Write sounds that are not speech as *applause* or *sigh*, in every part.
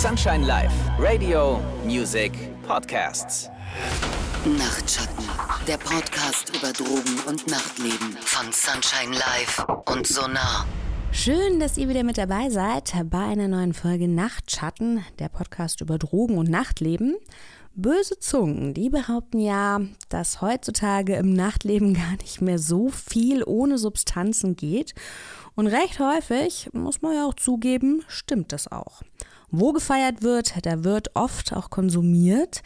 Sunshine Live, Radio, Music, Podcasts. Nachtschatten, der Podcast über Drogen und Nachtleben von Sunshine Live und Sonar. Schön, dass ihr wieder mit dabei seid bei einer neuen Folge Nachtschatten, der Podcast über Drogen und Nachtleben. Böse Zungen, die behaupten ja, dass heutzutage im Nachtleben gar nicht mehr so viel ohne Substanzen geht. Und recht häufig, muss man ja auch zugeben, stimmt das auch. Wo gefeiert wird, da wird oft auch konsumiert.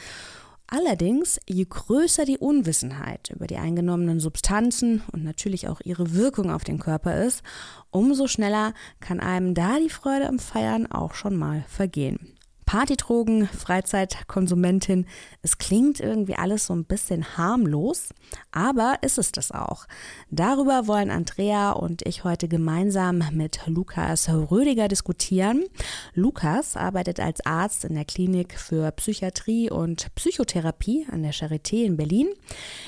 Allerdings, je größer die Unwissenheit über die eingenommenen Substanzen und natürlich auch ihre Wirkung auf den Körper ist, umso schneller kann einem da die Freude am Feiern auch schon mal vergehen. Partydrogen, Freizeitkonsumentin. Es klingt irgendwie alles so ein bisschen harmlos, aber ist es das auch. Darüber wollen Andrea und ich heute gemeinsam mit Lukas Rödiger diskutieren. Lukas arbeitet als Arzt in der Klinik für Psychiatrie und Psychotherapie an der Charité in Berlin.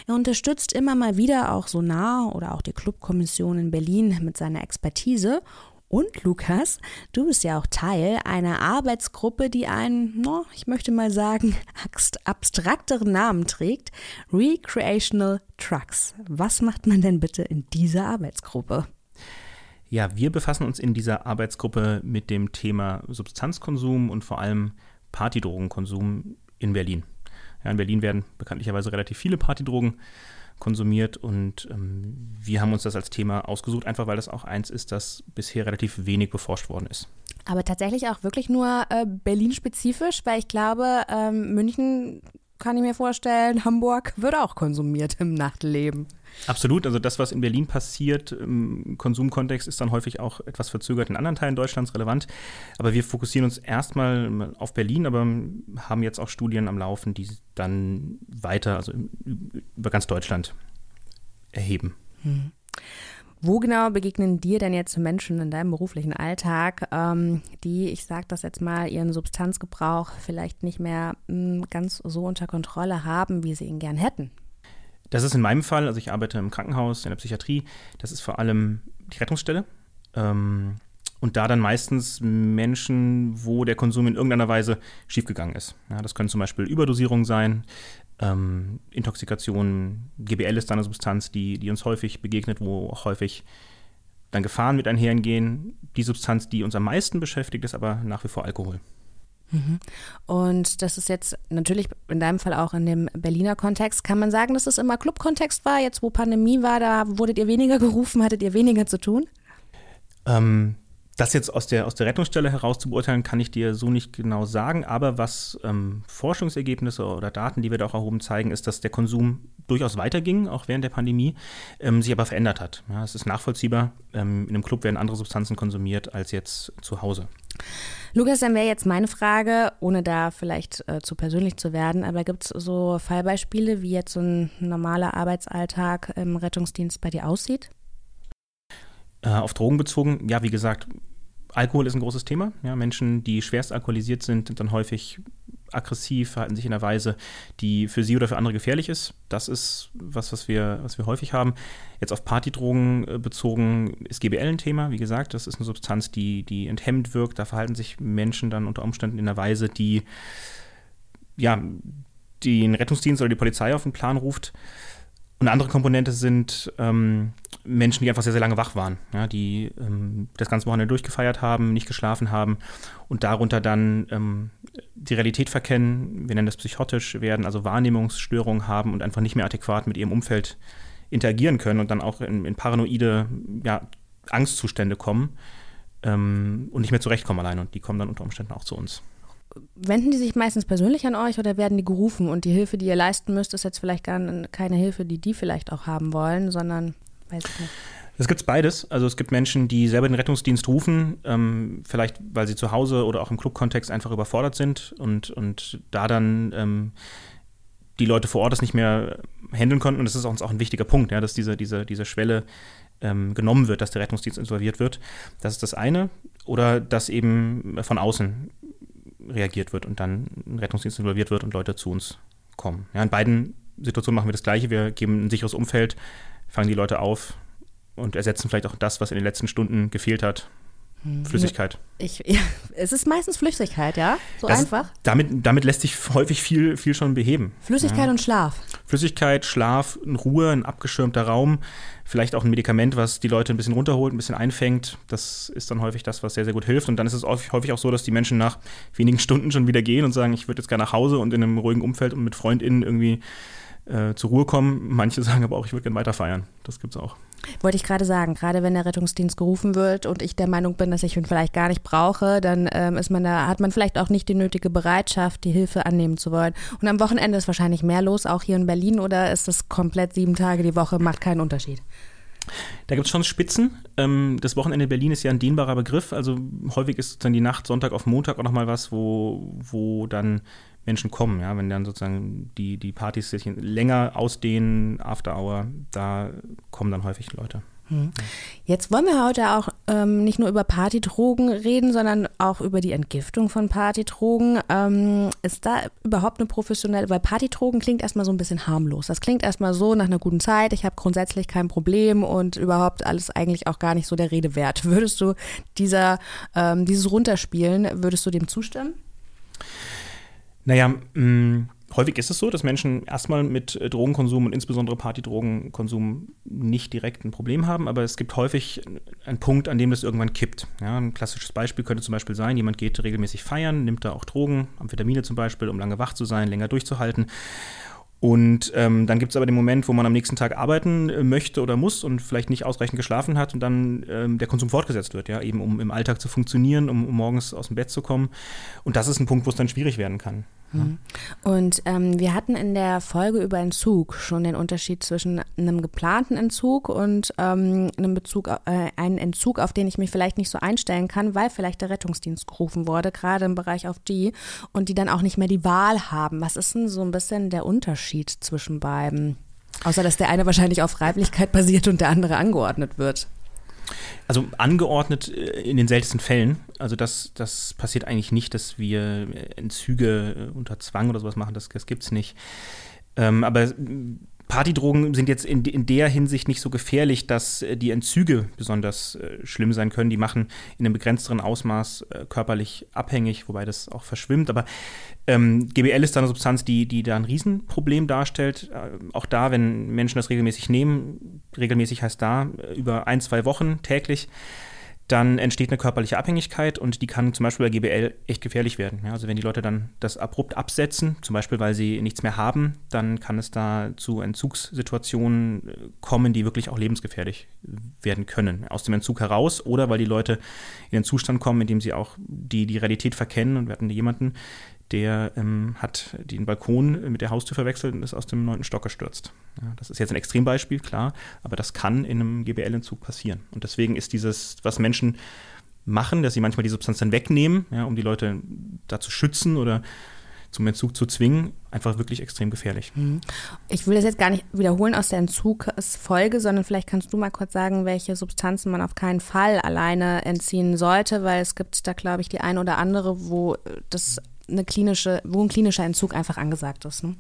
Er unterstützt immer mal wieder auch Sonar oder auch die Clubkommission in Berlin mit seiner Expertise und Lukas, du bist ja auch Teil einer Arbeitsgruppe, die einen, no, ich möchte mal sagen, *laughs* abstrakteren Namen trägt, Recreational Trucks. Was macht man denn bitte in dieser Arbeitsgruppe? Ja, wir befassen uns in dieser Arbeitsgruppe mit dem Thema Substanzkonsum und vor allem Partydrogenkonsum in Berlin. Ja, in Berlin werden bekanntlicherweise relativ viele Partydrogen konsumiert und ähm, wir haben uns das als Thema ausgesucht, einfach weil das auch eins ist, das bisher relativ wenig beforscht worden ist. Aber tatsächlich auch wirklich nur äh, Berlin-spezifisch, weil ich glaube, ähm, München kann ich mir vorstellen, Hamburg wird auch konsumiert im Nachtleben. Absolut, also das, was in Berlin passiert im Konsumkontext, ist dann häufig auch etwas verzögert in anderen Teilen Deutschlands relevant. Aber wir fokussieren uns erstmal auf Berlin, aber haben jetzt auch Studien am Laufen, die dann weiter, also über ganz Deutschland erheben. Hm. Wo genau begegnen dir denn jetzt Menschen in deinem beruflichen Alltag, ähm, die, ich sage das jetzt mal, ihren Substanzgebrauch vielleicht nicht mehr mh, hm, ganz so unter Kontrolle haben, wie sie ihn gern hätten? Das ist in meinem Fall, also ich arbeite im Krankenhaus, in der Psychiatrie, das ist vor allem die Rettungsstelle. Ähm, und da dann meistens Menschen, wo der Konsum in irgendeiner Weise schiefgegangen ist. Ja, das können zum Beispiel Überdosierungen sein, ähm, Intoxikation, GBL ist da eine Substanz, die, die uns häufig begegnet, wo auch häufig dann Gefahren mit einhergehen. Die Substanz, die uns am meisten beschäftigt, ist aber nach wie vor Alkohol. Mhm. Und das ist jetzt natürlich in deinem Fall auch in dem Berliner Kontext. Kann man sagen, dass es immer Clubkontext war? Jetzt, wo Pandemie war, da wurdet ihr weniger *laughs* gerufen, hattet ihr weniger zu tun? Ähm, das jetzt aus der, aus der Rettungsstelle heraus zu beurteilen, kann ich dir so nicht genau sagen. Aber was ähm, Forschungsergebnisse oder Daten, die wir da auch erhoben, zeigen, ist, dass der Konsum durchaus weiterging, auch während der Pandemie, ähm, sich aber verändert hat. Ja, es ist nachvollziehbar. Ähm, in einem Club werden andere Substanzen konsumiert als jetzt zu Hause. Lukas, dann wäre jetzt meine Frage, ohne da vielleicht äh, zu persönlich zu werden, aber gibt es so Fallbeispiele, wie jetzt so ein normaler Arbeitsalltag im Rettungsdienst bei dir aussieht? Äh, auf Drogen bezogen, ja, wie gesagt, Alkohol ist ein großes Thema. Ja, Menschen, die schwerst alkoholisiert sind, sind dann häufig aggressiv, verhalten sich in einer Weise, die für sie oder für andere gefährlich ist. Das ist was, was wir, was wir häufig haben. Jetzt auf Partydrogen äh, bezogen ist GBL ein Thema. Wie gesagt, das ist eine Substanz, die, die enthemmend wirkt. Da verhalten sich Menschen dann unter Umständen in einer Weise, die ja, den Rettungsdienst oder die Polizei auf den Plan ruft. Und andere Komponente sind ähm, Menschen, die einfach sehr, sehr lange wach waren, ja, die ähm, das ganze Wochenende durchgefeiert haben, nicht geschlafen haben und darunter dann ähm, die Realität verkennen, wir nennen das psychotisch werden, also Wahrnehmungsstörungen haben und einfach nicht mehr adäquat mit ihrem Umfeld interagieren können und dann auch in, in paranoide ja, Angstzustände kommen ähm, und nicht mehr zurechtkommen allein. Und die kommen dann unter Umständen auch zu uns wenden die sich meistens persönlich an euch oder werden die gerufen und die Hilfe, die ihr leisten müsst, ist jetzt vielleicht gar keine Hilfe, die die vielleicht auch haben wollen, sondern weiß ich nicht. Es gibt beides. Also es gibt Menschen, die selber den Rettungsdienst rufen, ähm, vielleicht weil sie zu Hause oder auch im Clubkontext einfach überfordert sind und, und da dann ähm, die Leute vor Ort das nicht mehr handeln konnten. Und das ist auch, auch ein wichtiger Punkt, ja, dass diese, diese, diese Schwelle ähm, genommen wird, dass der Rettungsdienst involviert wird. Das ist das eine. Oder dass eben von außen reagiert wird und dann ein Rettungsdienst involviert wird und Leute zu uns kommen. Ja, in beiden Situationen machen wir das Gleiche. Wir geben ein sicheres Umfeld, fangen die Leute auf und ersetzen vielleicht auch das, was in den letzten Stunden gefehlt hat, Flüssigkeit. Ich, *laughs* ja, es ist meistens Flüssigkeit, ja? So Das- einfach. Damit, damit lässt sich häufig viel, viel schon beheben. Flüssigkeit und Schlaf. Flüssigkeit, Schlaf, Ruhe, ein abgeschirmter Raum, vielleicht auch ein Medikament, was die Leute ein bisschen runterholt, ein bisschen einfängt. Das ist dann häufig das, was sehr, sehr gut hilft. Und dann ist es häufig häufig auch so, dass die Menschen nach wenigen *laughs* Stunden schon wieder gehen und sagen, ich würde jetzt gerne nach Hause und in einem ruhigen Umfeld und mit FreundInnen irgendwie äh, zur Ruhe kommen. Manche *laughs* sagen aber auch, ich würde gerne weiter feiern. Das gibt's auch. Wollte ich gerade sagen, gerade wenn der Rettungsdienst gerufen wird und ich der Meinung bin, dass ich ihn vielleicht gar nicht brauche, dann ähm, ist man da, hat man vielleicht auch nicht die nötige Bereitschaft, die Hilfe annehmen zu wollen. Und am Wochenende ist wahrscheinlich mehr los, auch hier in Berlin, oder ist das komplett sieben Tage die Woche, macht keinen Unterschied? Da gibt es schon Spitzen. Ähm, das Wochenende in Berlin ist ja ein dehnbarer Begriff. Also häufig ist dann die Nacht Sonntag auf Montag auch nochmal was, wo, wo dann Menschen kommen. Ja? Wenn dann sozusagen die, die Partys sich länger ausdehnen, After Hour, da kommen dann häufig Leute. Jetzt wollen wir heute auch ähm, nicht nur über Partydrogen reden, sondern auch über die Entgiftung von Partydrogen. Ähm, ist da überhaupt eine professionelle, weil Partydrogen klingt erstmal so ein bisschen harmlos. Das klingt erstmal so nach einer guten Zeit, ich habe grundsätzlich kein Problem und überhaupt alles eigentlich auch gar nicht so der Rede wert. Würdest du dieser, ähm, dieses Runterspielen, würdest du dem zustimmen? Naja, mh, häufig ist es so, dass Menschen erstmal mit äh, Drogenkonsum und insbesondere Partydrogenkonsum nicht direkt ein Problem haben, aber es gibt häufig einen Punkt, an dem das irgendwann kippt. Ja, ein klassisches Beispiel könnte zum Beispiel sein, jemand geht regelmäßig feiern, nimmt da auch Drogen, Amphetamine zum Beispiel, um lange wach zu sein, länger durchzuhalten. Und ähm, dann gibt es aber den Moment, wo man am nächsten Tag arbeiten äh, möchte oder muss und vielleicht nicht ausreichend geschlafen hat und dann ähm, der Konsum fortgesetzt wird, ja, eben um im Alltag zu funktionieren, um, um morgens aus dem Bett zu kommen. Und das ist ein Punkt, wo es dann schwierig werden kann. Und ähm, wir hatten in der Folge über Entzug schon den Unterschied zwischen einem geplanten Entzug und ähm, einem Bezug, äh, einen Entzug, auf den ich mich vielleicht nicht so einstellen kann, weil vielleicht der Rettungsdienst gerufen wurde, gerade im Bereich auf die und die dann auch nicht mehr die Wahl haben. Was ist denn so ein bisschen der Unterschied zwischen beiden? Außer dass der eine wahrscheinlich auf Freiwilligkeit basiert und der andere angeordnet wird. Also angeordnet äh, in den seltensten Fällen. Also das, das passiert eigentlich nicht, dass wir Entzüge äh, unter Zwang oder sowas machen. Das, das gibt es nicht. Ähm, aber äh, Partydrogen sind jetzt in, in der Hinsicht nicht so gefährlich, dass äh, die Entzüge besonders äh, schlimm sein können. Die machen in einem begrenzteren Ausmaß äh, körperlich abhängig, wobei das auch verschwimmt. Aber ähm, GBL ist da eine Substanz, die, die da ein Riesenproblem darstellt. Äh, auch da, wenn Menschen das regelmäßig nehmen, regelmäßig heißt da äh, über ein, zwei Wochen täglich, dann entsteht eine körperliche Abhängigkeit und die kann zum Beispiel bei GBL echt gefährlich werden. Ja, also wenn die Leute dann das abrupt absetzen, zum Beispiel weil sie nichts mehr haben, dann kann es da zu Entzugssituationen äh, kommen, die wirklich auch lebensgefährlich werden können. Aus dem Entzug heraus oder weil die Leute in den Zustand kommen, in dem sie auch die, die Realität verkennen. Und wir hatten jemanden, der ähm, hat den Balkon mit der Haustür verwechselt und ist aus dem neunten Stock gestürzt. Ja, das ist jetzt ein Extrembeispiel, klar, aber das kann in einem GBL-Entzug passieren. Und deswegen ist dieses, was Menschen machen, dass sie manchmal die Substanz dann wegnehmen, ja, um die Leute da zu schützen oder zum Entzug zu zwingen, einfach wirklich extrem gefährlich. Ich will das jetzt gar nicht wiederholen aus der Entzugsfolge, sondern vielleicht kannst du mal kurz sagen, welche Substanzen man auf keinen Fall alleine entziehen sollte, weil es gibt da, glaube ich, die eine oder andere, wo das eine klinische, wo ein klinischer Entzug einfach angesagt ist. Ne?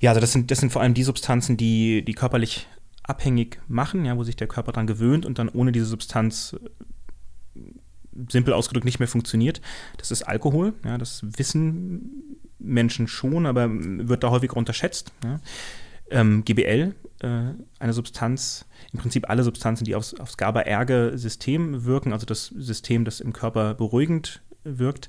Ja, also das sind, das sind vor allem die Substanzen, die, die körperlich abhängig machen, ja, wo sich der Körper dran gewöhnt und dann ohne diese Substanz äh, simpel ausgedrückt nicht mehr funktioniert. Das ist Alkohol, ja, das wissen Menschen schon, aber wird da häufig unterschätzt. Ja. Ähm, GBL, äh, eine Substanz, im Prinzip alle Substanzen, die aufs, aufs GABA-Erge-System wirken, also das System, das im Körper beruhigend wirkt.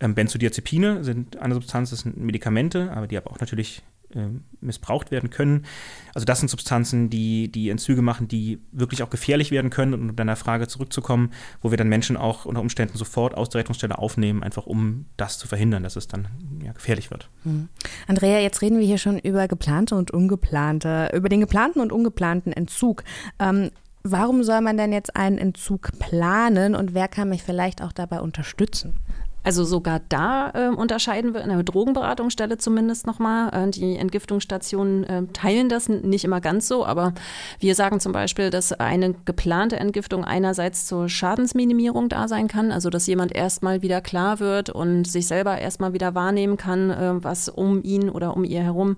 Ähm, Benzodiazepine sind eine Substanz, das sind Medikamente, aber die aber auch natürlich äh, missbraucht werden können. Also das sind Substanzen, die die Entzüge machen, die wirklich auch gefährlich werden können. Und um deiner Frage zurückzukommen, wo wir dann Menschen auch unter Umständen sofort aus der Rettungsstelle aufnehmen, einfach um das zu verhindern, dass es dann ja, gefährlich wird. Mhm. Andrea, jetzt reden wir hier schon über geplante und ungeplante, über den geplanten und ungeplanten Entzug. Ähm, Warum soll man denn jetzt einen Entzug planen und wer kann mich vielleicht auch dabei unterstützen? Also sogar da äh, unterscheiden wir in der Drogenberatungsstelle zumindest nochmal. Äh, die Entgiftungsstationen äh, teilen das nicht immer ganz so, aber wir sagen zum Beispiel, dass eine geplante Entgiftung einerseits zur Schadensminimierung da sein kann, also dass jemand erstmal wieder klar wird und sich selber erstmal wieder wahrnehmen kann, äh, was um ihn oder um ihr herum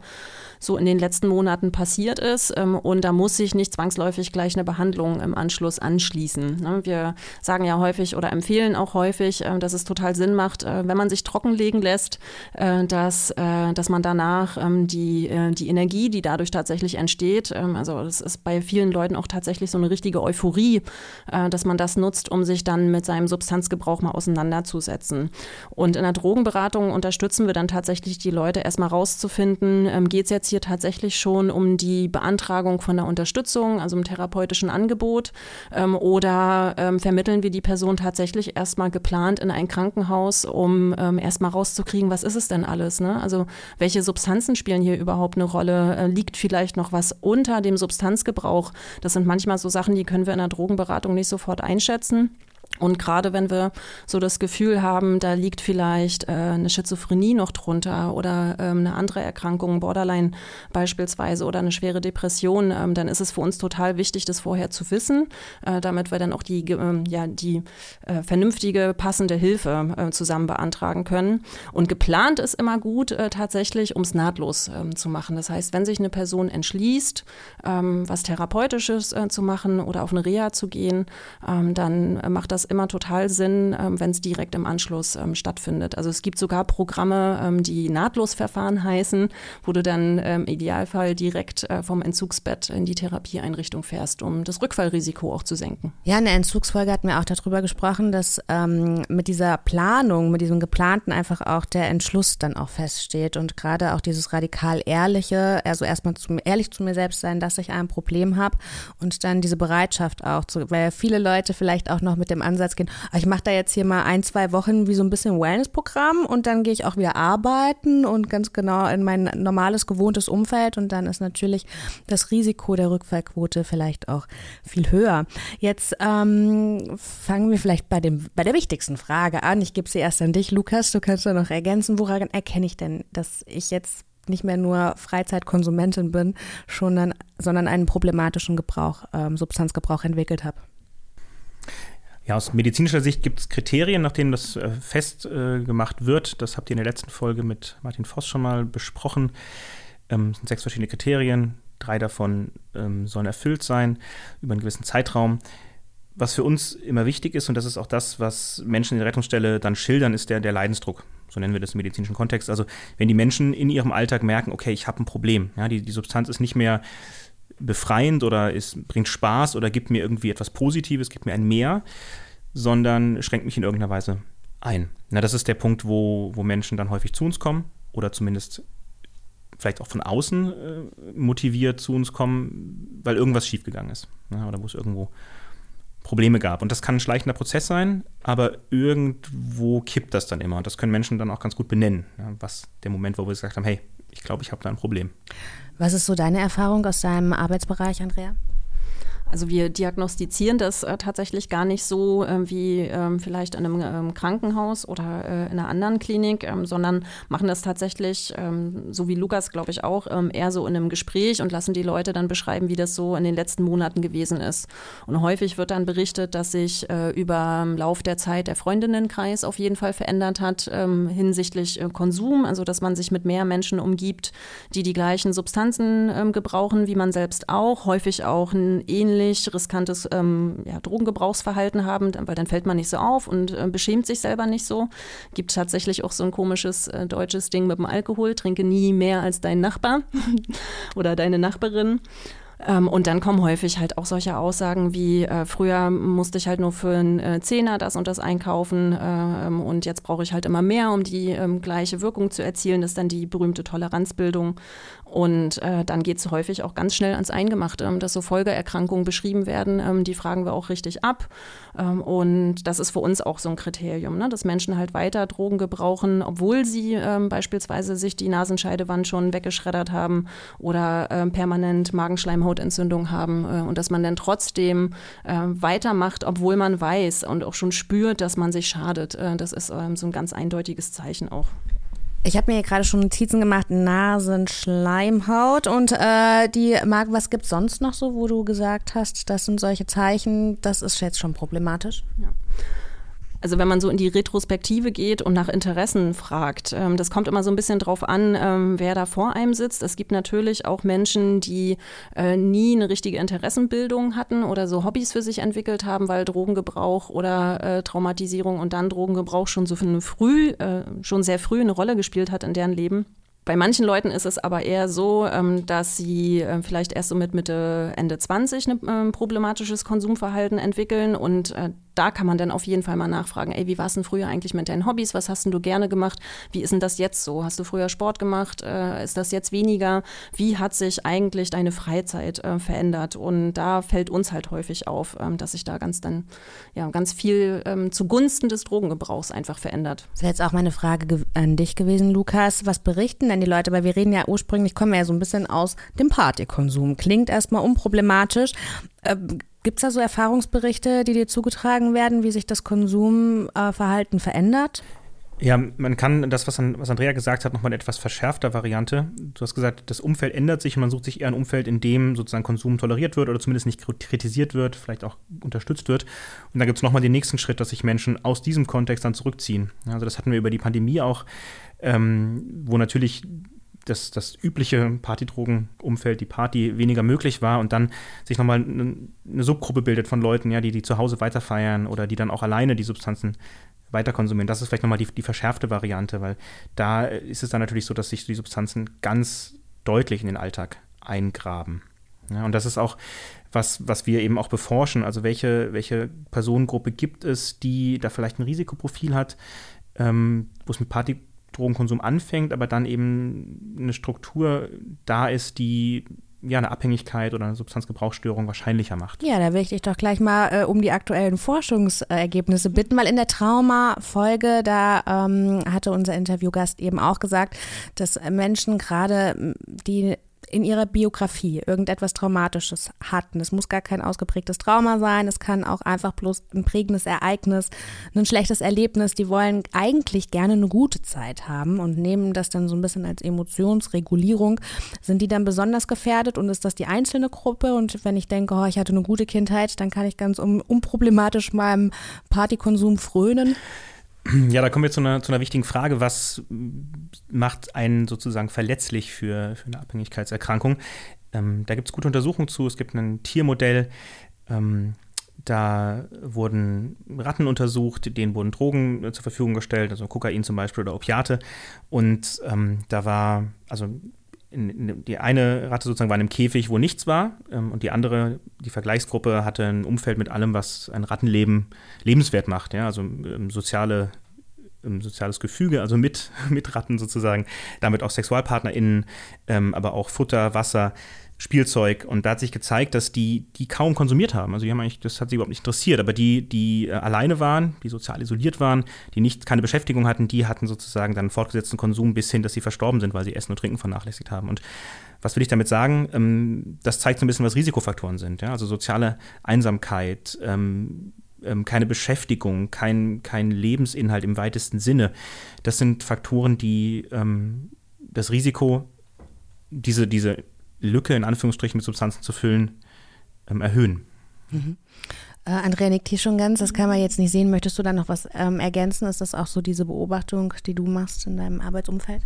so in den letzten Monaten passiert ist. Ähm, und da muss sich nicht zwangsläufig gleich eine Behandlung im Anschluss anschließen. Ne? Wir sagen ja häufig oder empfehlen auch häufig, äh, dass es total Sinn macht, äh, wenn man sich trockenlegen lässt, äh, dass, dass man danach ähm, die, die Energie, die dadurch tatsächlich entsteht, ähm, also das ist bei vielen Leuten auch tatsächlich so eine richtige Euphorie, dass man das nutzt, um sich dann mit seinem Substanzgebrauch mal auseinanderzusetzen. Und in der Drogenberatung unterstützen wir dann tatsächlich die Leute erstmal rauszufinden, geht es jetzt hier tatsächlich schon um die Beantragung von der Unterstützung, also im therapeutischen Angebot, ähm, oder ähm, vermitteln wir die Person tatsächlich erstmal geplant in ein Krankenhaus, um ähm, erstmal rauszukriegen, was ist es denn alles? Ne? Also welche Substanzen spielen hier überhaupt eine Rolle? Äh, liegt vielleicht noch was unter dem Substanzgebrauch? Das sind manchmal so Sachen, die können wir in der Drogenberatung nicht sofort einschätzen. Und gerade wenn wir so das Gefühl haben, da liegt vielleicht äh, eine Schizophrenie noch drunter oder ähm, eine andere Erkrankung, Borderline beispielsweise oder eine schwere Depression, ähm, dann ist es für uns total wichtig, das vorher zu wissen, äh, damit wir dann auch die, äh, ja, die äh, vernünftige, passende Hilfe äh, zusammen beantragen können. Und geplant ist immer gut äh, tatsächlich, um es nahtlos ähm, zu machen. Das heißt, wenn sich eine Person entschließt, ähm, was Therapeutisches zu machen oder auf eine Reha zu gehen, ähm, dann macht das immer total Sinn, ähm, wenn es direkt im Anschluss ähm, stattfindet. Also es gibt sogar Programme, ähm, die Nahtlosverfahren heißen, wo du dann im Idealfall direkt äh, vom Entzugsbett in die Therapieeinrichtung fährst, um das Rückfallrisiko auch zu senken. Ja, in der Entzugsfolge hatten wir auch darüber gesprochen, dass ähm, mit dieser Planung, mit diesem geplanten einfach auch der Entschluss dann auch feststeht und gerade auch dieses radikal ehrliche, also erstmal zu, ehrlich zu mir selbst sein, dass ich ein Problem habe und dann diese Bereitschaft auch zu, weil viele Leute vielleicht auch noch mit dem Ansatz gehen, ah, ich mache da jetzt hier mal ein, zwei Wochen wie so ein bisschen Wellness-Programm und dann gehe ich auch wieder arbeiten und ganz genau in mein normales, gewohntes Umfeld und dann ist natürlich das Risiko der Rückfallquote vielleicht auch viel höher. Jetzt ähm, fangen wir vielleicht bei, dem, bei der wichtigsten Frage an. Ich gebe sie erst an dich, Lukas. Du kannst da noch ergänzen. Woran erkenne ich denn, dass ich jetzt nicht mehr nur Freizeitkonsumentin bin, schon dann, sondern einen problematischen Gebrauch, ähm, Substanzgebrauch entwickelt habe? Ja, aus medizinischer Sicht gibt es Kriterien, nach denen das äh, festgemacht äh, wird. Das habt ihr in der letzten Folge mit Martin Voss schon mal besprochen. Ähm, es sind sechs verschiedene Kriterien. Drei davon ähm, sollen erfüllt sein über einen gewissen Zeitraum. Was für uns immer wichtig ist, und das ist auch das, was Menschen in der Rettungsstelle dann schildern, ist der, der Leidensdruck. So nennen wir das im medizinischen Kontext. Also wenn die Menschen in ihrem Alltag merken, okay, ich habe ein Problem. Ja, die, die Substanz ist nicht mehr befreiend oder ist, bringt Spaß oder gibt mir irgendwie etwas Positives, gibt mir ein Mehr, sondern schränkt mich in irgendeiner Weise ein. Na, das ist der Punkt, wo, wo Menschen dann häufig zu uns kommen oder zumindest vielleicht auch von außen äh, motiviert zu uns kommen, weil irgendwas schiefgegangen ist ja, oder wo es irgendwo Probleme gab. Und das kann ein schleichender Prozess sein, aber irgendwo kippt das dann immer. Und das können Menschen dann auch ganz gut benennen, ja, was der Moment, wo wir gesagt haben, hey, ich glaube, ich habe da ein Problem. Was ist so deine Erfahrung aus deinem Arbeitsbereich, Andrea? Also wir diagnostizieren das äh, tatsächlich gar nicht so äh, wie äh, vielleicht in einem ähm, Krankenhaus oder äh, in einer anderen Klinik, ähm, sondern machen das tatsächlich, ähm, so wie Lukas, glaube ich, auch, eher so in einem Gespräch und lassen die Leute dann beschreiben, wie das so in den letzten Monaten gewesen ist. Und häufig wird dann berichtet, dass sich äh, über im Lauf der Zeit der Freundinnenkreis auf jeden Fall verändert hat hinsichtlich äh, Konsum, also dass man sich mit mehr Menschen umgibt, die die gleichen Substanzen gebrauchen, wie man selbst auch, häufig auch ein ähnliches ähnlich riskantes ähm, ja, Drogengebrauchsverhalten haben, weil dann fällt man nicht so auf und äh, beschämt sich selber nicht so. Gibt tatsächlich auch so ein komisches äh, deutsches Ding mit dem Alkohol, trinke nie mehr als dein Nachbar *laughs* oder deine Nachbarin. Ähm, und dann kommen häufig halt auch solche Aussagen wie, äh, früher musste ich halt nur für einen äh, Zehner das und das einkaufen äh, und jetzt brauche ich halt immer mehr, um die ähm, gleiche Wirkung zu erzielen. Das ist dann die berühmte Toleranzbildung. Und äh, dann geht es häufig auch ganz schnell ans Eingemachte, ähm, dass so Folgeerkrankungen beschrieben werden. Ähm, die fragen wir auch richtig ab. Ähm, und das ist für uns auch so ein Kriterium, ne? dass Menschen halt weiter Drogen gebrauchen, obwohl sie beispielsweise sich die Nasenscheidewand schon weggeschreddert haben oder permanent Magenschleimhaut Schleimhautentzündung haben äh, und dass man dann trotzdem äh, weitermacht, obwohl man weiß und auch schon spürt, dass man sich schadet. Äh, das ist ähm, so ein ganz eindeutiges Zeichen auch. Ich habe mir hier gerade schon Notizen gemacht, Nasenschleimhaut und äh, die Marc, was gibt es sonst noch so, wo du gesagt hast, das sind solche Zeichen, das ist jetzt schon problematisch? Ja. Also wenn man so in die Retrospektive geht und nach Interessen fragt, ähm, das kommt immer so ein bisschen drauf an, ähm, wer da vor einem sitzt. Es gibt natürlich auch Menschen, die äh, nie eine richtige Interessenbildung hatten oder so Hobbys für sich entwickelt haben, weil Drogengebrauch oder äh, Traumatisierung und dann Drogengebrauch schon so früh, äh, schon sehr früh eine Rolle gespielt hat in deren Leben. Bei manchen Leuten ist es aber eher so, ähm, dass sie vielleicht erst so mit Mitte, Ende 20 ein problematisches Konsumverhalten entwickeln und da kann man dann auf jeden Fall mal nachfragen, ey, wie war es denn früher eigentlich mit deinen Hobbys? Was hast denn du gerne gemacht? Wie ist denn das jetzt so? Hast du früher Sport gemacht? Äh, ist das jetzt weniger? Wie hat sich eigentlich deine Freizeit äh, verändert? Und da fällt uns halt häufig auf, ähm, dass sich da ganz dann, ja, ganz viel ähm, zugunsten des Drogengebrauchs einfach verändert. Das wäre jetzt auch meine Frage an dich gewesen, Lukas. Was berichten denn die Leute? Weil wir reden ja ursprünglich, kommen wir ja so ein bisschen aus dem Partykonsum. Klingt erstmal unproblematisch. Ähm, Gibt es da so Erfahrungsberichte, die dir zugetragen werden, wie sich das Konsumverhalten verändert? Ja, man kann das, was, was Andrea gesagt hat, nochmal in etwas verschärfter Variante. Du hast gesagt, das Umfeld ändert sich und man sucht sich eher ein Umfeld, in dem sozusagen Konsum toleriert wird oder zumindest nicht kritisiert wird, vielleicht auch unterstützt wird. Und dann gibt es nochmal den nächsten Schritt, dass sich Menschen aus diesem Kontext dann zurückziehen. Also das hatten wir über die Pandemie auch, ähm, wo natürlich das, das übliche Partydrogenumfeld, die Party weniger möglich war und dann sich nochmal eine Subgruppe bildet von Leuten, ja, die, die zu Hause weiterfeiern oder die dann auch alleine die Substanzen weiter konsumieren. Das ist vielleicht nochmal die, die verschärfte Variante, weil da ist es dann natürlich so, dass sich die Substanzen ganz deutlich in den Alltag eingraben. Ja, und das ist auch was, was wir eben auch beforschen. Also welche, welche Personengruppe gibt es, die da vielleicht ein Risikoprofil hat, ähm, wo es mit Party Drogenkonsum anfängt, aber dann eben eine Struktur da ist, die ja eine Abhängigkeit oder eine Substanzgebrauchsstörung wahrscheinlicher macht. Ja, da will ich dich doch gleich mal äh, um die aktuellen Forschungsergebnisse bitten, weil in der Trauma-Folge, da ähm, hatte unser Interviewgast eben auch gesagt, dass Menschen gerade, die in ihrer Biografie irgendetwas Traumatisches hatten. Es muss gar kein ausgeprägtes Trauma sein, es kann auch einfach bloß ein prägendes Ereignis, ein schlechtes Erlebnis. Die wollen eigentlich gerne eine gute Zeit haben und nehmen das dann so ein bisschen als Emotionsregulierung. Sind die dann besonders gefährdet und ist das die einzelne Gruppe? Und wenn ich denke, oh, ich hatte eine gute Kindheit, dann kann ich ganz un unproblematisch meinem Partykonsum frönen. Ja, da kommen wir zu einer, zu einer wichtigen Frage. Was macht einen sozusagen verletzlich für, für eine Abhängigkeitserkrankung? Ähm, da gibt es gute Untersuchungen zu. Es gibt ein Tiermodell. Ähm, da wurden Ratten untersucht, denen wurden Drogen äh, zur Verfügung gestellt, also Kokain zum Beispiel oder Opiate. Und ähm, da war, also in, in, die eine Ratte sozusagen war in einem Käfig, wo nichts war, ähm, und die andere, die Vergleichsgruppe, hatte ein Umfeld mit allem, was ein Rattenleben lebenswert macht, ja, also ähm, soziale ähm, soziales Gefüge, also mit, *laughs* mit Ratten sozusagen, damit auch SexualpartnerInnen, ähm, aber auch Futter, Wasser, Spielzeug. Und da hat sich gezeigt, dass die, die kaum konsumiert haben. Also die haben eigentlich, das hat sie überhaupt nicht interessiert. Aber die, die äh, alleine waren, die sozial isoliert waren, die nicht keine Beschäftigung hatten, die hatten sozusagen dann fortgesetzten Konsum bis hin, dass sie verstorben sind, weil sie Essen und Trinken vernachlässigt haben. Und was will ich damit sagen? Ähm, das zeigt so ein bisschen, was Risikofaktoren sind. Also soziale Einsamkeit, ähm, ähm, keine Beschäftigung, kein, kein Lebensinhalt im weitesten Sinne. Das sind Faktoren, die das Risiko, diese, diese Lücke in Anführungsstrichen mit Substanzen zu füllen, ähm, erhöhen. Mhm. Äh, Andrea nickt hier schon ganz, das kann man jetzt nicht sehen. Möchtest du da noch was ähm, ergänzen? Ist das auch so diese Beobachtung, die du machst in deinem Arbeitsumfeld?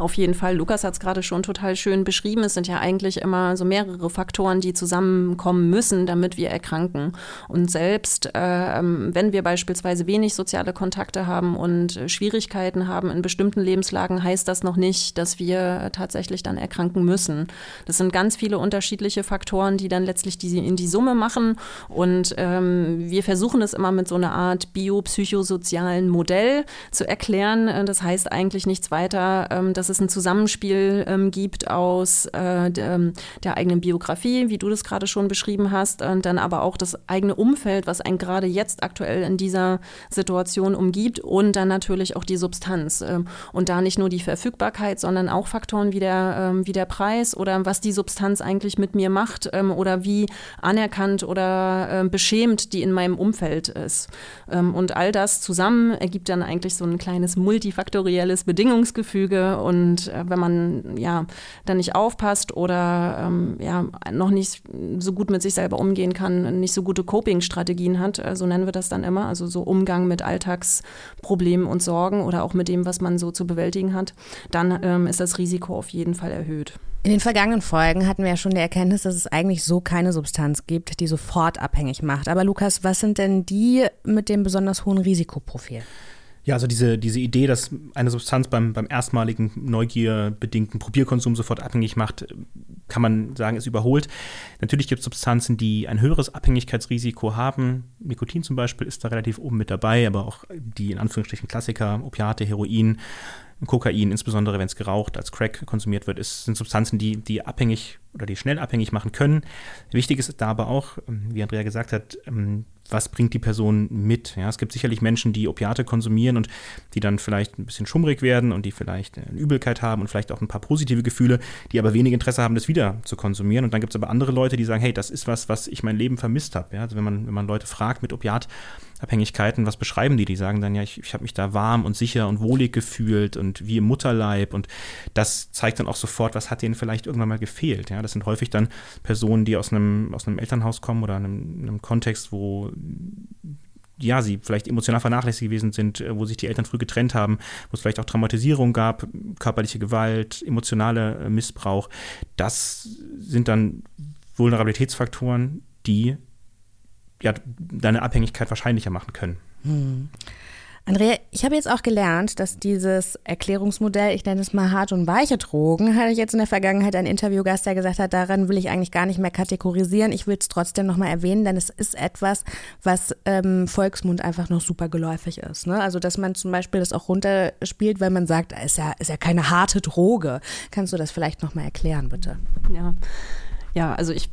Auf jeden Fall. Lukas hat es gerade schon total schön beschrieben. Es sind ja eigentlich immer so mehrere Faktoren, die zusammenkommen müssen, damit wir erkranken. Und selbst äh, wenn wir beispielsweise wenig soziale Kontakte haben und Schwierigkeiten haben in bestimmten Lebenslagen, heißt das noch nicht, dass wir tatsächlich dann erkranken müssen. Das sind ganz viele unterschiedliche Faktoren, die dann letztlich die in die Summe machen. Und ähm, wir versuchen es immer mit so einer Art biopsychosozialen Modell zu erklären. Das heißt eigentlich nichts weiter, ähm, dass es ein Zusammenspiel ähm, gibt aus äh, der, ähm, der, eigenen Biografie, wie du das gerade schon beschrieben hast, und dann aber auch das eigene Umfeld, was einen gerade jetzt aktuell in dieser Situation umgibt und dann natürlich auch die Substanz. Ähm, und da nicht nur die Verfügbarkeit, sondern auch Faktoren wie der, ähm, wie der Preis oder was die Substanz eigentlich mit mir macht ähm, oder wie anerkannt oder äh, beschämt die in meinem Umfeld ist. Ähm, und all das zusammen ergibt dann eigentlich so ein kleines multifaktorielles Bedingungsgefüge. Und äh, wenn man ja dann nicht aufpasst oder ähm, ja noch nicht so gut mit sich selber umgehen kann, nicht so gute Coping-Strategien hat, äh, so nennen wir das dann immer, also so Umgang mit Alltagsproblemen und Sorgen oder auch mit dem, was man so zu bewältigen hat, dann ähm, ist das Risiko auf jeden Fall erhöht. In den vergangenen Folgen hatten wir ja schon die Erkenntnis, dass es eigentlich so keine Substanz gibt, die sofort abhängig macht. Aber Lukas, was sind denn die mit dem besonders hohen Risikoprofil? Ja, also diese, diese Idee, dass eine Substanz beim, beim erstmaligen neugierbedingten Probierkonsum sofort abhängig macht, kann man sagen, ist überholt. Natürlich gibt es Substanzen, die ein höheres Abhängigkeitsrisiko haben. Nikotin zum Beispiel ist da relativ oben mit dabei, aber auch die in Anführungsstrichen Klassiker, Opiate, Heroin, Kokain, insbesondere wenn es geraucht als Crack konsumiert wird, ist, sind Substanzen, die, die abhängig oder die schnell abhängig machen können. Wichtig ist da aber auch, ähm, wie Andrea gesagt hat, ähm, was bringt die Person mit? Ja, es gibt sicherlich Menschen, die Opiate konsumieren und die dann vielleicht ein bisschen schummrig werden und die vielleicht eine Übelkeit haben und vielleicht auch ein paar positive Gefühle, die aber wenig Interesse haben, das wieder zu konsumieren. Und dann gibt es aber andere Leute, die sagen, hey, das ist was, was ich mein Leben vermisst habe. Ja, also wenn man, wenn man Leute fragt mit Opiat, Abhängigkeiten, was beschreiben die? Die sagen dann ja, ich, ich habe mich da warm und sicher und wohlig gefühlt und wie im Mutterleib und das zeigt dann auch sofort, was hat denen vielleicht irgendwann mal gefehlt. Ja, das sind häufig dann Personen, die aus einem, aus einem Elternhaus kommen oder einem, einem Kontext, wo ja, sie vielleicht emotional vernachlässigt gewesen sind, wo sich die Eltern früh getrennt haben, wo es vielleicht auch Traumatisierung gab, körperliche Gewalt, emotionale Missbrauch. Das sind dann Vulnerabilitätsfaktoren, die ja, deine Abhängigkeit wahrscheinlicher machen können. Hm. Andrea, ich habe jetzt auch gelernt, dass dieses Erklärungsmodell, ich nenne es mal hart und weiche Drogen, hatte ich jetzt in der Vergangenheit einen Interviewgast, der gesagt hat, daran will ich eigentlich gar nicht mehr kategorisieren. Ich will es trotzdem nochmal erwähnen, denn es ist etwas, was ähm, Volksmund einfach noch super geläufig ist. Ne? Also, dass man zum Beispiel das auch runterspielt, weil man sagt, ist ja, ist ja keine harte Droge. Kannst du das vielleicht nochmal erklären, bitte? Ja. Ja, also ich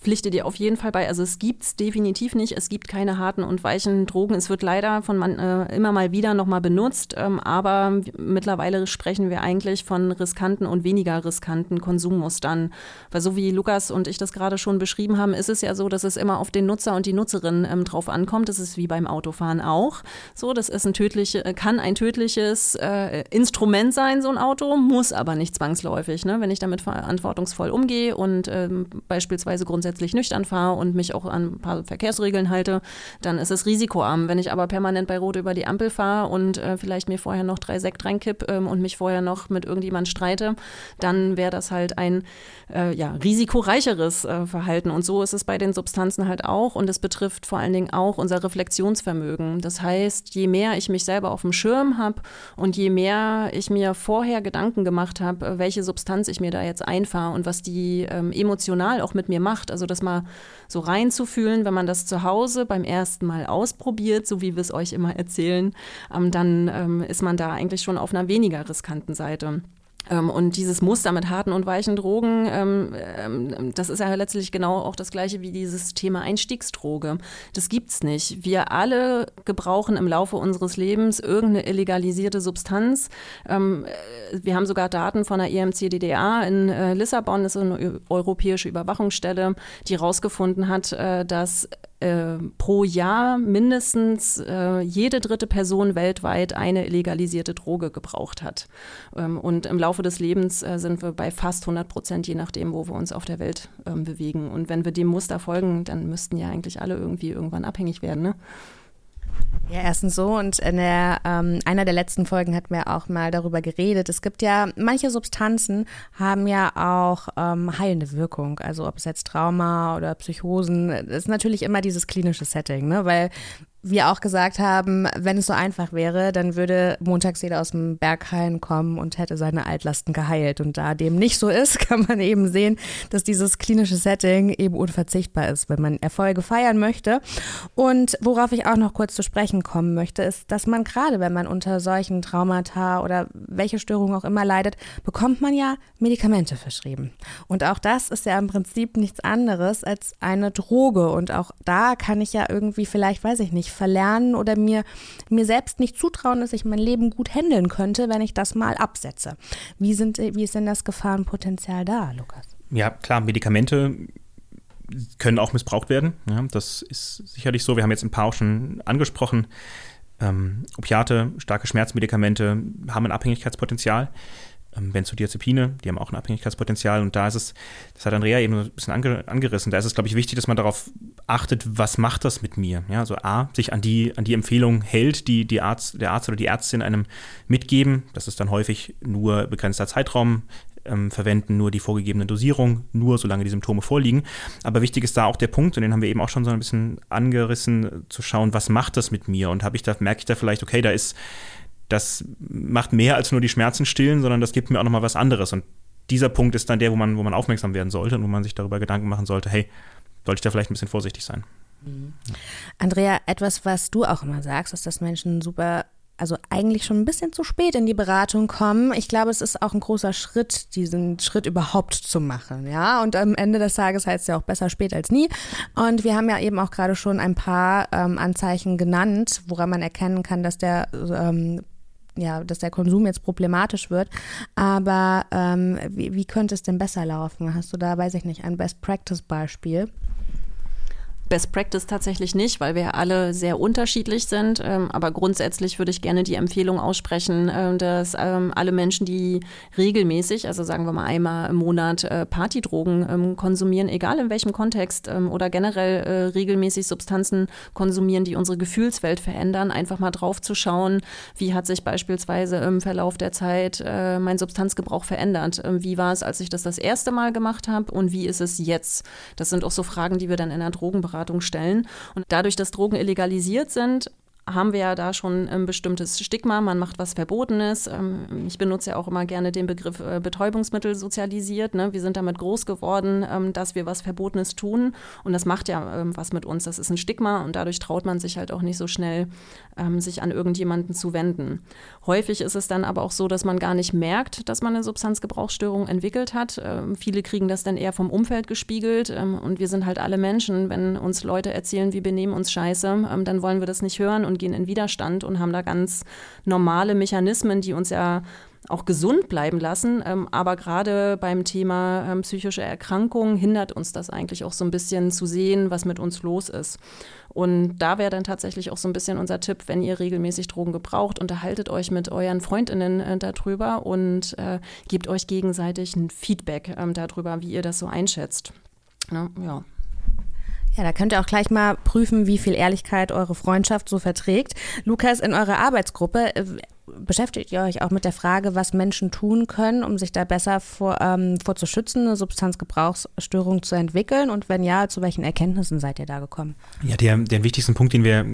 pflichte dir auf jeden Fall bei. Also es gibt es definitiv nicht. Es gibt keine harten und weichen Drogen. Es wird leider von man, äh, immer mal wieder nochmal benutzt, ähm, aber mittlerweile sprechen wir eigentlich von riskanten und weniger riskanten Konsummustern. Weil so wie Lukas und ich das gerade schon beschrieben haben, ist es ja so, dass es immer auf den Nutzer und die Nutzerin ähm, drauf ankommt. Das ist wie beim Autofahren auch. So, das ist ein tödliche, äh, kann ein tödliches äh, Instrument sein, so ein Auto, muss aber nicht zwangsläufig. Ne? Wenn ich damit verantwortungsvoll umgehe und ähm, beispielsweise grundsätzlich grundsätzlich nüchtern fahre und mich auch an ein paar Verkehrsregeln halte, dann ist es risikoarm. Wenn ich aber permanent bei Rot über die Ampel fahre und äh, vielleicht mir vorher noch drei Sekt reinkipp ähm, und mich vorher noch mit irgendjemand streite, dann wäre das halt ein äh, ja, risikoreicheres äh, Verhalten. Und so ist es bei den Substanzen halt auch. Und es betrifft vor allen Dingen auch unser Reflexionsvermögen. Das heißt, je mehr ich mich selber auf dem Schirm habe und je mehr ich mir vorher Gedanken gemacht habe, welche Substanz ich mir da jetzt einfahre und was die ähm, emotional auch mit mir macht, macht. Also das mal so reinzufühlen, wenn man das zu Hause beim ersten Mal ausprobiert, so wie wir es euch immer erzählen, ähm, dann ähm, ist man da eigentlich schon auf einer weniger riskanten Seite. Ähm, und dieses Muster mit harten und weichen Drogen, ähm, ähm, das ist ja letztlich genau auch das gleiche wie dieses Thema Einstiegsdroge. Das gibt's nicht. Wir alle gebrauchen im Laufe unseres Lebens irgendeine illegalisierte Substanz. Äh, wir haben sogar Daten von der EMCDDA in äh, Lissabon, das ist eine europäische Überwachungsstelle, die herausgefunden hat, äh, dass äh, pro Jahr mindestens äh, jede dritte Person weltweit eine illegalisierte Droge gebraucht hat. Ähm, und im Laufe des Lebens äh, sind wir bei fast 100 Prozent, je nachdem, wo wir uns auf der Welt ähm, bewegen. Und wenn wir dem Muster folgen, dann müssten ja eigentlich alle irgendwie irgendwann abhängig werden. Ne? Ja, erstens so und in der, ähm, einer der letzten Folgen hatten wir auch mal darüber geredet. Es gibt ja, manche Substanzen haben ja auch ähm, heilende Wirkung. Also ob es jetzt Trauma oder Psychosen, ist natürlich immer dieses klinische Setting, ne? Weil wir auch gesagt haben, wenn es so einfach wäre, dann würde montags jeder aus dem Berghain kommen und hätte seine Altlasten geheilt. Und da dem nicht so ist, *laughs* kann man eben sehen, dass dieses klinische Setting eben unverzichtbar ist, wenn man Erfolge feiern möchte. Und worauf ich auch noch kurz zu sprechen kommen möchte, ist, dass man gerade, wenn man unter solchen Traumata oder welche Störung auch immer leidet, bekommt man ja Medikamente verschrieben. Und auch das ist ja im Prinzip nichts anderes als eine Droge. Und auch da kann ich ja irgendwie vielleicht, weiß ich nicht, verlernen oder mir, mir selbst nicht zutrauen, dass ich mein Leben gut handeln könnte, wenn ich das mal absetze. Wie, sind, wie ist denn das Gefahrenpotenzial da, Lukas? Ja, klar, Medikamente können auch missbraucht werden. Ja, das ist sicherlich so. Wir haben jetzt ein paar auch schon angesprochen. Ähm, Opiate, starke Schmerzmedikamente haben ein Abhängigkeitspotenzial. Ähm, Benzodiazepine, die haben auch ein Abhängigkeitspotenzial. Und da ist es, das hat Andrea eben ein bisschen ange, angerissen, da ist es, glaube ich, wichtig, dass man darauf achtet, was macht das mit mir? Ja, also A, sich an die, an die Empfehlung hält, die, die Arzt, der Arzt oder die Ärztin einem mitgeben. Das ist dann häufig nur begrenzter Zeitraum, ähm, verwenden nur die vorgegebene Dosierung, nur solange die Symptome vorliegen. Aber wichtig ist da auch der Punkt, und den haben wir eben auch schon so ein bisschen angerissen, zu schauen, was macht das mit mir? Und habe ich da, merke ich da vielleicht, okay, da ist das macht mehr als nur die Schmerzen stillen, sondern das gibt mir auch nochmal was anderes. Und dieser Punkt ist dann der, wo man, wo man aufmerksam werden sollte und wo man sich darüber Gedanken machen sollte, hey, sollte ich da vielleicht ein bisschen vorsichtig sein. Mhm. Andrea, etwas, was du auch immer sagst, ist, dass Menschen super also eigentlich schon ein bisschen zu spät in die Beratung kommen. Ich glaube, es ist auch ein großer Schritt, diesen Schritt überhaupt zu machen. Ja, und am Ende des Tages heißt es ja auch besser spät als nie. Und wir haben ja eben auch gerade schon ein paar ähm, Anzeichen genannt, woran man erkennen kann, dass der ähm, ja, dass der Konsum jetzt problematisch wird. Aber ähm, wie, wie könnte es denn besser laufen? Hast du da, weiß ich nicht, ein Best-Practice-Beispiel? Best Practice tatsächlich nicht, weil wir alle sehr unterschiedlich sind. Ähm, aber grundsätzlich würde ich gerne die Empfehlung aussprechen, äh, dass ähm, alle Menschen, die regelmäßig, also sagen wir mal einmal im Monat äh, Partydrogen ähm, konsumieren, egal in welchem Kontext ähm, oder generell äh, regelmäßig Substanzen konsumieren, die unsere Gefühlswelt verändern, einfach mal drauf zu schauen, wie hat sich beispielsweise im Verlauf der Zeit äh, mein Substanzgebrauch verändert. Ähm, wie war es, als ich das das erste Mal gemacht habe und wie ist es jetzt? Das sind auch so Fragen, die wir dann in der Drogenberatung Drogenberatung stellen. Und dadurch, dass Drogen illegalisiert sind, haben wir ja da schon ein bestimmtes Stigma, man macht was Verbotenes. Ähm, ich benutze ja auch immer gerne den Begriff äh, Betäubungsmittel sozialisiert. Ne? Wir sind damit groß geworden, ähm, dass wir was Verbotenes tun und das macht ja ähm, was mit uns. Das ist ein Stigma und dadurch traut man sich halt auch nicht so schnell, sich an irgendjemanden zu wenden. Häufig ist es dann aber auch so, dass man gar nicht merkt, dass man eine Substanzgebrauchsstörung entwickelt hat. Viele kriegen das dann eher vom Umfeld gespiegelt und wir sind halt alle Menschen. Wenn uns Leute erzählen, wir benehmen uns scheiße, dann wollen wir das nicht hören und gehen in Widerstand und haben da ganz normale Mechanismen, die uns ja auch gesund bleiben lassen. Ähm, aber gerade beim Thema ähm, psychische Erkrankungen hindert uns das eigentlich auch so ein bisschen zu sehen, was mit uns los ist. Und da wäre dann tatsächlich auch so ein bisschen unser Tipp, wenn ihr regelmäßig Drogen gebraucht, unterhaltet euch mit euren Freundinnen äh, darüber und äh, gebt euch gegenseitig ein Feedback äh, darüber, wie ihr das so einschätzt. Ja, ja. Ja, da könnt ihr auch gleich mal prüfen, wie viel Ehrlichkeit eure Freundschaft so verträgt. Lukas, in eurer Arbeitsgruppe äh, beschäftigt ihr euch auch mit der Frage, was Menschen tun können, um sich da besser vor, ähm, vorzuschützen, eine Substanzgebrauchsstörung zu entwickeln? Und wenn ja, zu welchen Erkenntnissen seid ihr da gekommen? Ja, der, der wichtigste Punkt, den wir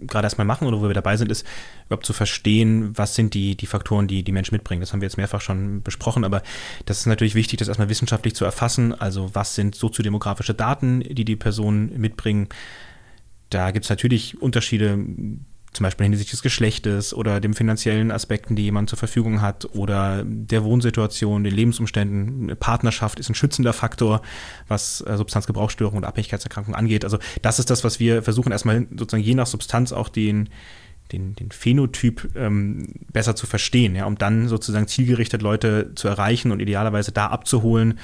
gerade erstmal machen oder wo wir dabei sind, ist überhaupt zu verstehen, was sind die, die Faktoren, die die Menschen mitbringen. Das haben wir jetzt mehrfach schon besprochen, aber das ist natürlich wichtig, das erstmal wissenschaftlich zu erfassen. Also was sind soziodemografische Daten, die die Personen mitbringen? Da gibt es natürlich Unterschiede zum Beispiel hinsichtlich des Geschlechtes oder den finanziellen Aspekten, die jemand zur Verfügung hat oder der Wohnsituation, den Lebensumständen. Partnerschaft ist ein schützender Faktor, was äh, Substanzgebrauchsstörungen und Abhängigkeitserkrankungen angeht. Also das ist das, was wir versuchen erstmal sozusagen je nach Substanz auch den den, den Phänotyp ähm, besser zu verstehen, ja, um dann sozusagen zielgerichtet Leute zu erreichen und idealerweise da abzuholen,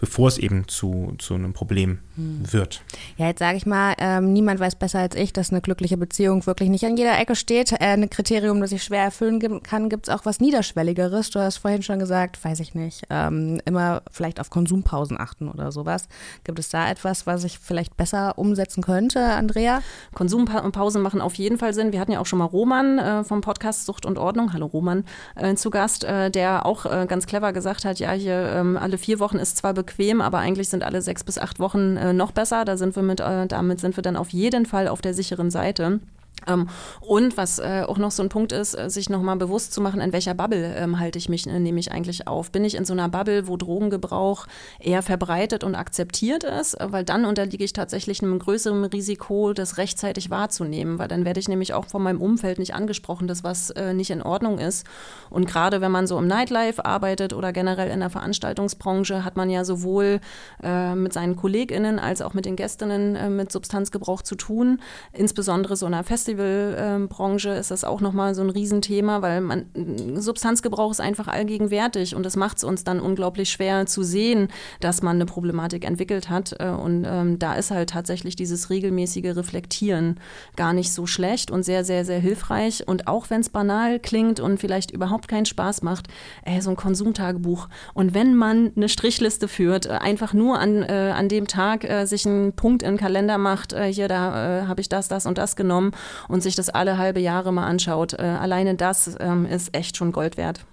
bevor es eben zu, zu einem Problem hm. wird. Ja, jetzt sage ich mal, ähm, niemand weiß besser als ich, dass eine glückliche Beziehung wirklich nicht an jeder Ecke steht. Äh, ein Kriterium, das ich schwer erfüllen kann, gibt es auch was Niederschwelligeres. Du hast vorhin schon gesagt, weiß ich nicht, ähm, immer vielleicht auf Konsumpausen achten oder sowas. Gibt es da etwas, was ich vielleicht besser umsetzen könnte, Andrea? Konsumpausen machen auf jeden Fall Sinn. Wir hatten ja auch schon mal Roman äh, vom Podcast Sucht und Ordnung, hallo Roman, äh, zu Gast, äh, der auch äh, ganz clever gesagt hat, ja, hier ähm, alle vier Wochen ist zwar bekannt, bequem, aber eigentlich sind alle sechs bis acht Wochen äh, noch besser. Da sind wir mit, äh, damit sind wir dann auf jeden Fall auf der sicheren Seite. Ähm, und was äh, auch noch so ein Punkt ist, äh, sich nochmal bewusst zu machen, in welcher Bubble ähm, halte ich mich, äh, nehme ich eigentlich auf. Bin ich in so einer Bubble, wo Drogengebrauch eher verbreitet und akzeptiert ist, äh, weil dann unterliege ich tatsächlich einem größeren Risiko, das rechtzeitig wahrzunehmen, weil dann werde ich nämlich auch von meinem Umfeld nicht angesprochen, dass was äh, nicht in Ordnung ist. Und gerade wenn man so im Nightlife arbeitet oder generell in der Veranstaltungsbranche, hat man ja sowohl äh, mit seinen KollegInnen als auch mit den Gästinnen mit Substanzgebrauch zu tun, insbesondere so einer Festival Festivalbranche ist das auch nochmal so ein Riesenthema, weil man, Substanzgebrauch ist einfach allgegenwärtig und das macht es uns dann unglaublich schwer zu sehen, dass man eine Problematik entwickelt hat. Äh, und ähm, da ist halt tatsächlich dieses regelmäßige Reflektieren gar nicht so schlecht und sehr, sehr, sehr hilfreich. Und auch wenn es banal klingt und vielleicht überhaupt keinen Spaß macht, ey, so ein Konsumtagebuch. Und wenn man eine Strichliste führt, äh, einfach nur an, äh, an dem Tag äh, sich einen Punkt in den Kalender macht, äh, hier, da äh, habe ich das, das und das genommen und sich das alle halbe Jahre mal anschaut. Äh, alleine das ähm, ist echt schon Gold wert.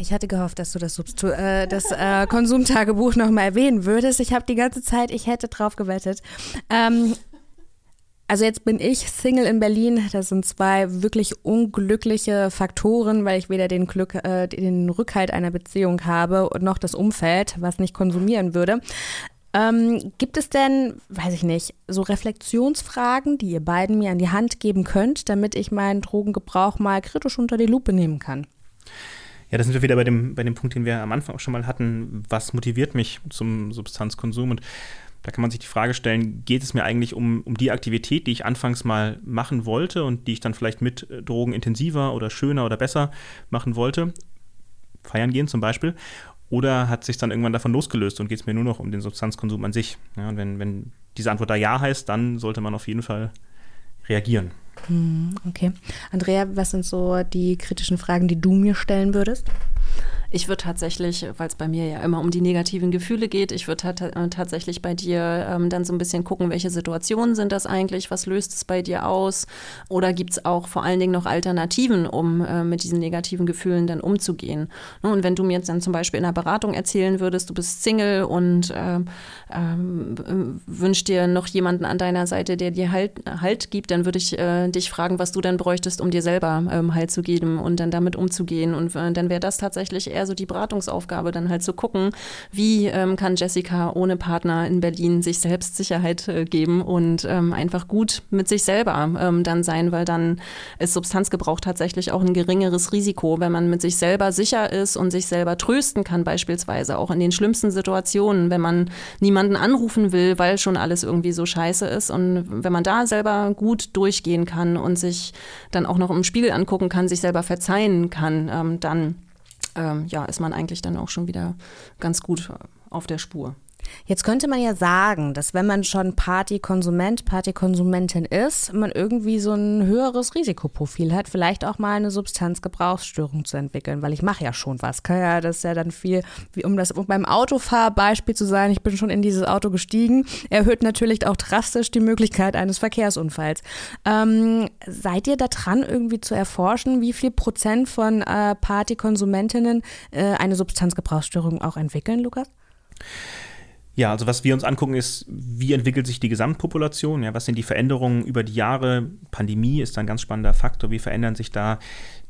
Ich hatte gehofft, dass du das, Substu äh, das äh, Konsumtagebuch nochmal erwähnen würdest. Ich habe die ganze Zeit, ich hätte drauf gewettet. Ähm, also jetzt bin ich Single in Berlin. Das sind zwei wirklich unglückliche Faktoren, weil ich weder den, Glück, äh, den Rückhalt einer Beziehung habe und noch das Umfeld, was nicht konsumieren würde. Ähm, gibt es denn, weiß ich nicht, so Reflexionsfragen, die ihr beiden mir an die Hand geben könnt, damit ich meinen Drogengebrauch mal kritisch unter die Lupe nehmen kann? Ja, da sind wir wieder bei dem, bei dem Punkt, den wir am Anfang auch schon mal hatten. Was motiviert mich zum Substanzkonsum? Und da kann man sich die Frage stellen, geht es mir eigentlich um, um die Aktivität, die ich anfangs mal machen wollte und die ich dann vielleicht mit Drogen intensiver oder schöner oder besser machen wollte? Feiern gehen zum Beispiel. Oder hat sich dann irgendwann davon losgelöst und geht es mir nur noch um den Substanzkonsum an sich? Ja, und wenn, wenn diese Antwort da ja heißt, dann sollte man auf jeden Fall reagieren. Hm, okay. Andrea, was sind so die kritischen Fragen, die du mir stellen würdest? Ich würde tatsächlich, weil es bei mir ja immer um die negativen Gefühle geht, ich würde äh, tatsächlich bei dir ähm, dann so ein bisschen gucken, welche Situationen sind das eigentlich, was löst es bei dir aus oder gibt es auch vor allen Dingen noch Alternativen, um äh, mit diesen negativen Gefühlen dann umzugehen. Ne, und wenn du mir jetzt dann zum Beispiel in der Beratung erzählen würdest, du bist Single und äh, ähm, wünschst dir noch jemanden an deiner Seite, der dir Halt, halt gibt, dann würde ich äh, dich fragen, was du dann bräuchtest, um dir selber ähm, Halt zu geben und dann damit umzugehen. Und äh, dann wäre das tatsächlich eher so die Beratungsaufgabe, dann halt zu gucken, wie ähm, kann Jessica ohne Partner in Berlin sich selbst Sicherheit äh, geben und ähm, einfach gut mit sich selber ähm, dann sein, weil dann ist Substanzgebrauch tatsächlich auch ein geringeres Risiko, wenn man mit sich selber sicher ist und sich selber trösten kann, beispielsweise auch in den schlimmsten Situationen, wenn man niemanden anrufen will, weil schon alles irgendwie so scheiße ist. Und wenn man da selber gut durchgehen kann und sich dann auch noch im Spiegel angucken kann, sich selber verzeihen kann, ähm, dann ähm, ja, ist man eigentlich dann auch schon wieder ganz gut auf der Spur. Jetzt könnte man ja sagen, dass wenn man schon Partykonsument, Partykonsumentin ist, man irgendwie so ein höheres Risikoprofil hat, vielleicht auch mal eine Substanzgebrauchsstörung zu entwickeln, weil ich mache ja schon was. Ja, das ist ja dann viel, wie um das um beim Autofahrbeispiel zu sein, ich bin schon in dieses Auto gestiegen, erhöht natürlich auch drastisch die Möglichkeit eines Verkehrsunfalls. Ähm, seid ihr da dran, irgendwie zu erforschen, wie viel Prozent von äh, Partykonsumentinnen äh, eine Substanzgebrauchsstörung auch entwickeln, Lukas? Ja, also was wir uns angucken ist, wie entwickelt sich die Gesamtpopulation, ja, was sind die Veränderungen über die Jahre, Pandemie ist ein ganz spannender Faktor, wie verändern sich da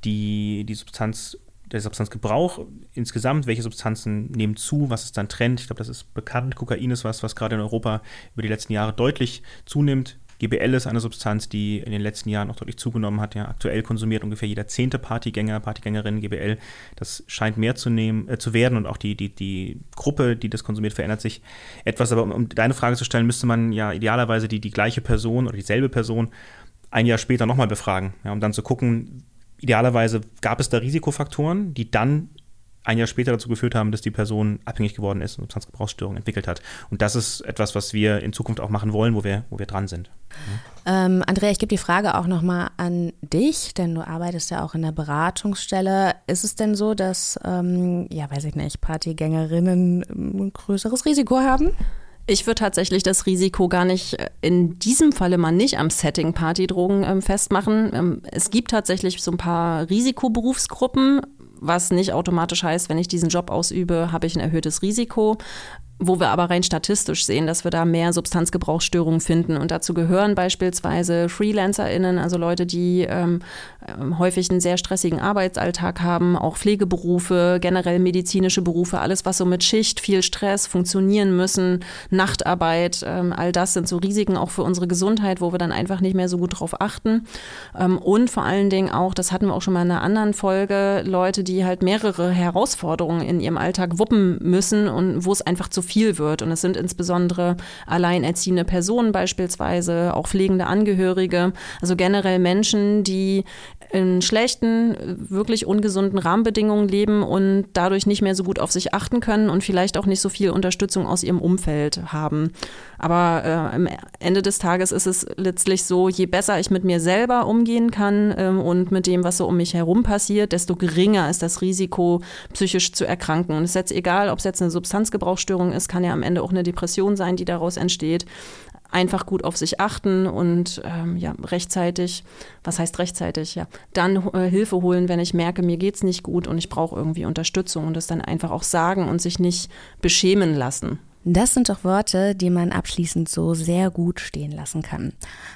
die, die Substanz, der Substanzgebrauch insgesamt, welche Substanzen nehmen zu, was ist dann Trend, ich glaube, das ist bekannt, Kokain ist was, was gerade in Europa über die letzten Jahre deutlich zunimmt, GBL ist eine Substanz, die in den letzten Jahren noch deutlich zugenommen hat. Ja, aktuell konsumiert ungefähr jeder zehnte Partygänger, Partygängerin GBL. Das scheint mehr zu nehmen, äh, zu werden und auch die, die, die Gruppe, die das konsumiert, verändert sich etwas. Aber um, um deine Frage zu stellen, müsste man ja idealerweise die, die gleiche Person oder dieselbe Person ein Jahr später nochmal befragen, ja, um dann zu gucken, idealerweise gab es da Risikofaktoren, die dann ein Jahr später dazu geführt haben, dass die Person abhängig geworden ist und Substanzgebrauchsstörungen entwickelt hat. Und das ist etwas, was wir in Zukunft auch machen wollen, wo wir, wo wir dran sind. Ähm, Andrea, ich gebe die Frage auch nochmal an dich, denn du arbeitest ja auch in der Beratungsstelle. Ist es denn so, dass, ähm, ja, weiß ich nicht, Partygängerinnen ein größeres Risiko haben? Ich würde tatsächlich das Risiko gar nicht in diesem Falle mal nicht am Setting Partydrogen ähm, festmachen. Ähm, es gibt tatsächlich so ein paar Risikoberufsgruppen, was nicht automatisch heißt, wenn ich diesen Job ausübe, habe ich ein erhöhtes Risiko. Wo wir aber rein statistisch sehen, dass wir da mehr Substanzgebrauchsstörungen finden. Und dazu gehören beispielsweise FreelancerInnen, also Leute, die ähm, ähm, häufig einen sehr stressigen Arbeitsalltag haben, auch Pflegeberufe, generell medizinische Berufe, alles, was so mit Schicht, viel Stress, funktionieren müssen, Nachtarbeit, ähm, all das sind so Risiken auch für unsere Gesundheit, wo wir dann einfach nicht mehr so gut drauf achten. Ähm, und vor allen Dingen auch, das hatten wir auch schon mal in einer anderen Folge, Leute, die halt mehrere Herausforderungen in ihrem Alltag wuppen müssen und wo es einfach zu viel wird. Und es sind insbesondere alleinerziehende Personen beispielsweise, auch pflegende Angehörige, also generell Menschen, die in schlechten, wirklich ungesunden Rahmenbedingungen leben und dadurch nicht mehr so gut auf sich achten können und vielleicht auch nicht so viel Unterstützung aus ihrem Umfeld haben. Aber äh, am Ende des Tages ist es letztlich so, je besser ich mit mir selber umgehen kann ähm, und mit dem, was so um mich herum passiert, desto geringer ist das Risiko, psychisch zu erkranken. Und es ist jetzt egal, ob es jetzt eine Substanzgebrauchsstörung ist, kann ja am Ende auch eine Depression sein, die daraus entsteht einfach gut auf sich achten und ähm, ja, rechtzeitig, was heißt rechtzeitig, ja, dann äh, Hilfe holen, wenn ich merke, mir geht's nicht gut und ich brauche irgendwie Unterstützung und das dann einfach auch sagen und sich nicht beschämen lassen. Das sind doch Worte, die man abschließend so sehr gut stehen lassen kann.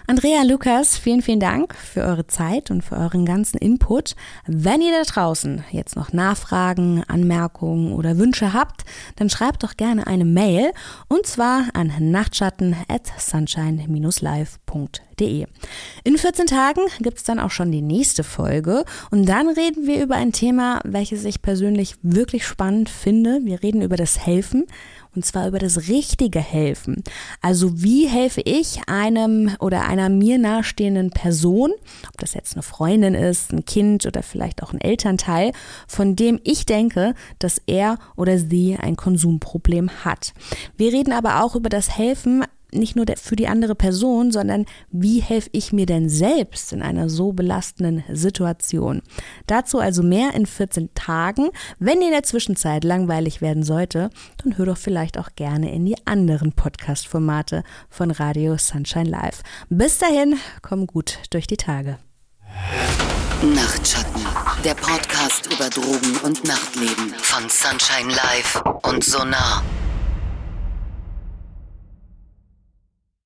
Andrea, Lukas, vielen, vielen Dank für eure Zeit und für euren ganzen Input. Wenn ihr da draußen jetzt noch Nachfragen, Anmerkungen oder Wünsche habt, dann schreibt doch gerne eine Mail und zwar an nachtschatten at sunshine-live.de. In 14 Tagen gibt es dann auch schon die nächste Folge und dann reden wir über ein Thema, welches ich persönlich wirklich spannend finde. Wir reden über das Helfen und zwar über das richtige Helfen. Also wie helfe ich einem oder einer mir nahestehenden Person, ob das jetzt eine Freundin ist, ein Kind oder vielleicht auch ein Elternteil, von dem ich denke, dass er oder sie ein Konsumproblem hat. Wir reden aber auch über das Helfen nicht nur für die andere Person, sondern wie helfe ich mir denn selbst in einer so belastenden Situation? Dazu also mehr in 14 Tagen. Wenn dir in der Zwischenzeit langweilig werden sollte, dann hör doch vielleicht auch gerne in die anderen Podcast-Formate von Radio Sunshine Live. Bis dahin, komm gut durch die Tage. Nachtschatten, der Podcast über Drogen und Nachtleben von Sunshine Live und Sonar.